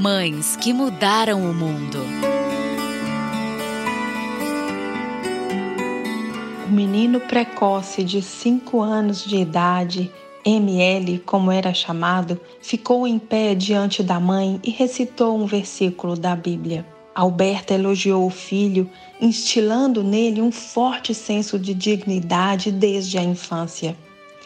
Mães que mudaram o mundo. O menino precoce de 5 anos de idade, ML, como era chamado, ficou em pé diante da mãe e recitou um versículo da Bíblia. Alberta elogiou o filho, instilando nele um forte senso de dignidade desde a infância.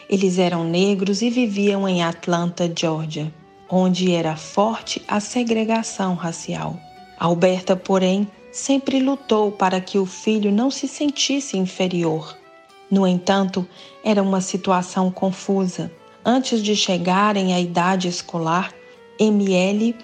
Eles eram negros e viviam em Atlanta, Georgia onde era forte a segregação racial. Alberta, porém, sempre lutou para que o filho não se sentisse inferior. No entanto, era uma situação confusa. Antes de chegarem à idade escolar, ML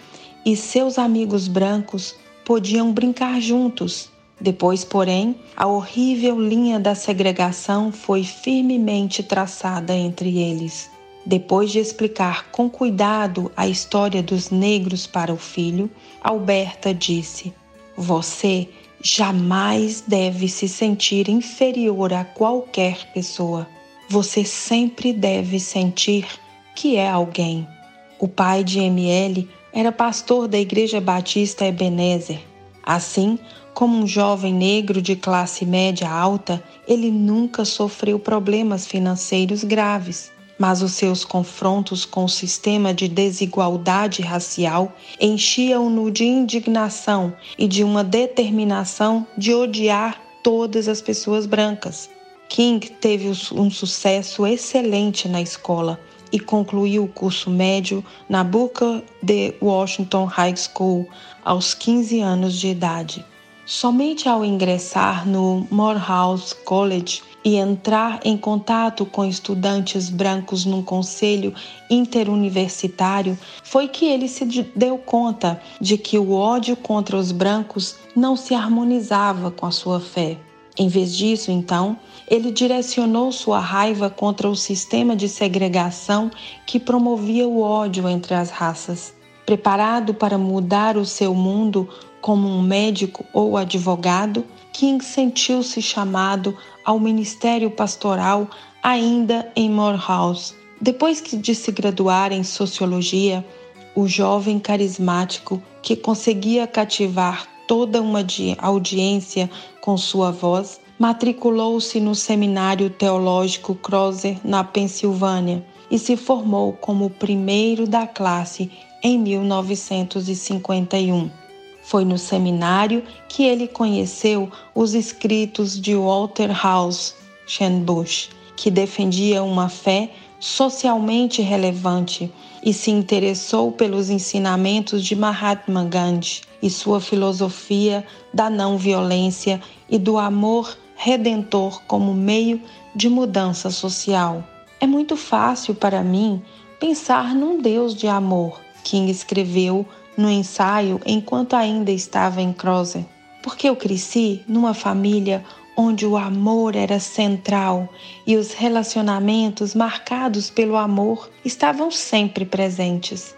e seus amigos brancos podiam brincar juntos. Depois, porém, a horrível linha da segregação foi firmemente traçada entre eles. Depois de explicar com cuidado a história dos negros para o filho, Alberta disse: Você jamais deve se sentir inferior a qualquer pessoa. Você sempre deve sentir que é alguém. O pai de ML era pastor da Igreja Batista Ebenezer. Assim, como um jovem negro de classe média alta, ele nunca sofreu problemas financeiros graves mas os seus confrontos com o sistema de desigualdade racial enchiam-no de indignação e de uma determinação de odiar todas as pessoas brancas. King teve um sucesso excelente na escola e concluiu o curso médio na Booker de Washington High School aos 15 anos de idade. Somente ao ingressar no Morehouse College e entrar em contato com estudantes brancos num conselho interuniversitário foi que ele se deu conta de que o ódio contra os brancos não se harmonizava com a sua fé. Em vez disso, então, ele direcionou sua raiva contra o sistema de segregação que promovia o ódio entre as raças. Preparado para mudar o seu mundo como um médico ou advogado, King sentiu-se chamado ao ministério pastoral ainda em Morehouse. Depois de se graduar em sociologia, o jovem carismático que conseguia cativar toda uma audiência com sua voz, matriculou-se no Seminário Teológico Crozer, na Pensilvânia, e se formou como o primeiro da classe em 1951. Foi no seminário que ele conheceu os escritos de Walter House que defendia uma fé socialmente relevante e se interessou pelos ensinamentos de Mahatma Gandhi e sua filosofia da não violência e do amor redentor como meio de mudança social. É muito fácil para mim pensar num Deus de amor, King escreveu no ensaio enquanto ainda estava em Crozer, porque eu cresci numa família onde o amor era central e os relacionamentos marcados pelo amor estavam sempre presentes.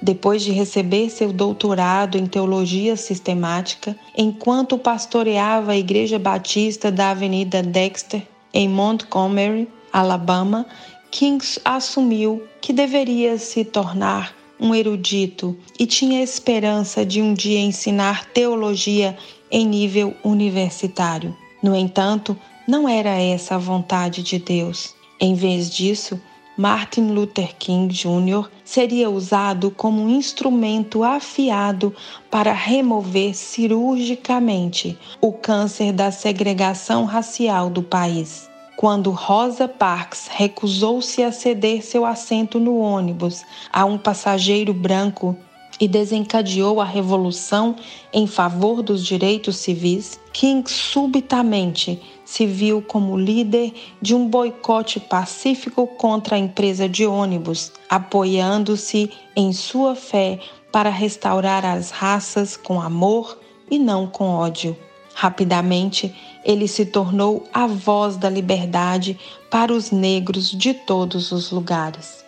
Depois de receber seu doutorado em teologia sistemática, enquanto pastoreava a Igreja Batista da Avenida Dexter, em Montgomery, Alabama, Kings assumiu que deveria se tornar um erudito e tinha esperança de um dia ensinar teologia em nível universitário. No entanto, não era essa a vontade de Deus. Em vez disso, Martin Luther King Jr. seria usado como um instrumento afiado para remover cirurgicamente o câncer da segregação racial do país quando Rosa Parks recusou-se a ceder seu assento no ônibus a um passageiro branco e desencadeou a revolução em favor dos direitos civis, King subitamente se viu como líder de um boicote pacífico contra a empresa de ônibus, apoiando-se em sua fé para restaurar as raças com amor e não com ódio. Rapidamente, ele se tornou a voz da liberdade para os negros de todos os lugares.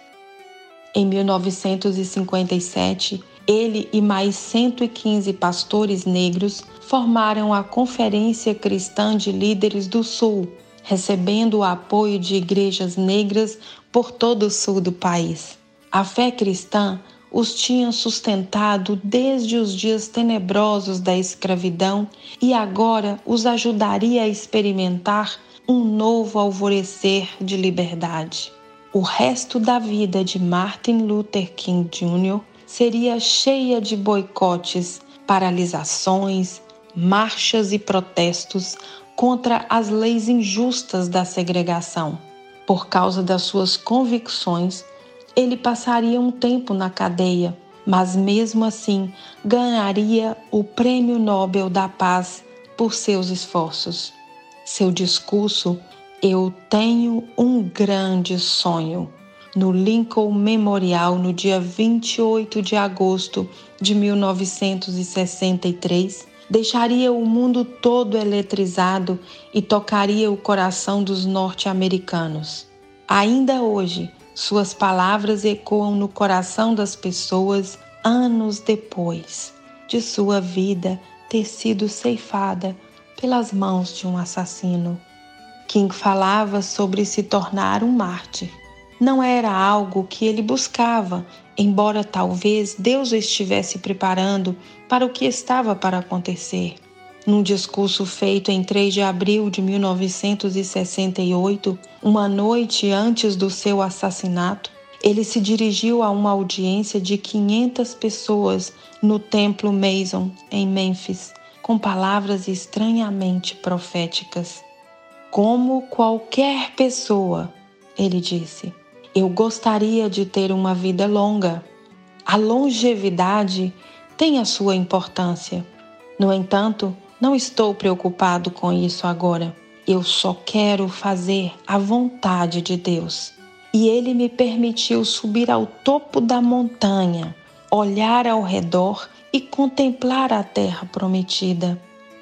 Em 1957, ele e mais 115 pastores negros formaram a Conferência Cristã de Líderes do Sul, recebendo o apoio de igrejas negras por todo o sul do país. A fé cristã os tinha sustentado desde os dias tenebrosos da escravidão e agora os ajudaria a experimentar um novo alvorecer de liberdade. O resto da vida de Martin Luther King Jr. seria cheia de boicotes, paralisações, marchas e protestos contra as leis injustas da segregação. Por causa das suas convicções, ele passaria um tempo na cadeia, mas mesmo assim ganharia o Prêmio Nobel da Paz por seus esforços. Seu discurso Eu tenho um grande sonho no Lincoln Memorial no dia 28 de agosto de 1963 deixaria o mundo todo eletrizado e tocaria o coração dos norte-americanos. Ainda hoje, suas palavras ecoam no coração das pessoas anos depois de sua vida ter sido ceifada pelas mãos de um assassino. King falava sobre se tornar um mártir. Não era algo que ele buscava embora talvez Deus o estivesse preparando para o que estava para acontecer. Num discurso feito em 3 de abril de 1968, uma noite antes do seu assassinato, ele se dirigiu a uma audiência de 500 pessoas no Templo Mason, em Memphis, com palavras estranhamente proféticas. Como qualquer pessoa, ele disse eu gostaria de ter uma vida longa. A longevidade tem a sua importância. No entanto, não estou preocupado com isso agora. Eu só quero fazer a vontade de Deus. E Ele me permitiu subir ao topo da montanha, olhar ao redor e contemplar a terra prometida.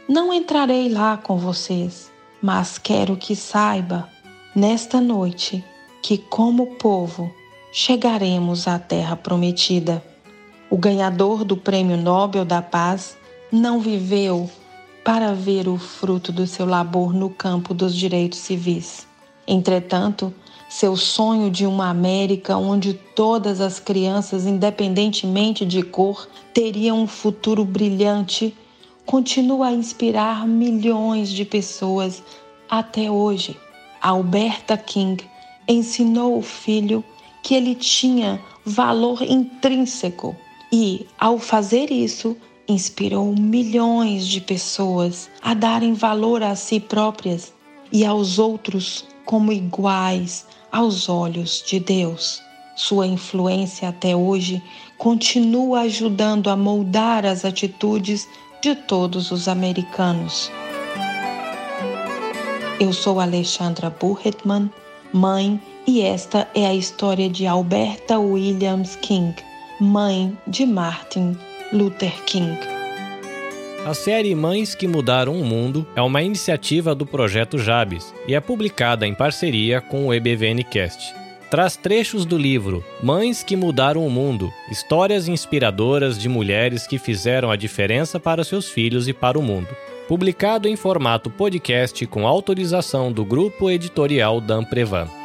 Não entrarei lá com vocês, mas quero que saiba, nesta noite, que, como povo, chegaremos à Terra Prometida. O ganhador do Prêmio Nobel da Paz não viveu para ver o fruto do seu labor no campo dos direitos civis. Entretanto, seu sonho de uma América onde todas as crianças, independentemente de cor, teriam um futuro brilhante, continua a inspirar milhões de pessoas até hoje. Alberta King ensinou o filho que ele tinha valor intrínseco e, ao fazer isso, inspirou milhões de pessoas a darem valor a si próprias e aos outros como iguais aos olhos de Deus. Sua influência até hoje continua ajudando a moldar as atitudes de todos os americanos. Eu sou Alexandra Burhetman mãe, e esta é a história de Alberta Williams King, mãe de Martin Luther King. A série Mães que Mudaram o Mundo é uma iniciativa do projeto Jabes e é publicada em parceria com o EBVNcast. Traz trechos do livro Mães que Mudaram o Mundo Histórias inspiradoras de mulheres que fizeram a diferença para seus filhos e para o mundo. Publicado em formato podcast com autorização do grupo editorial Dan Prevan.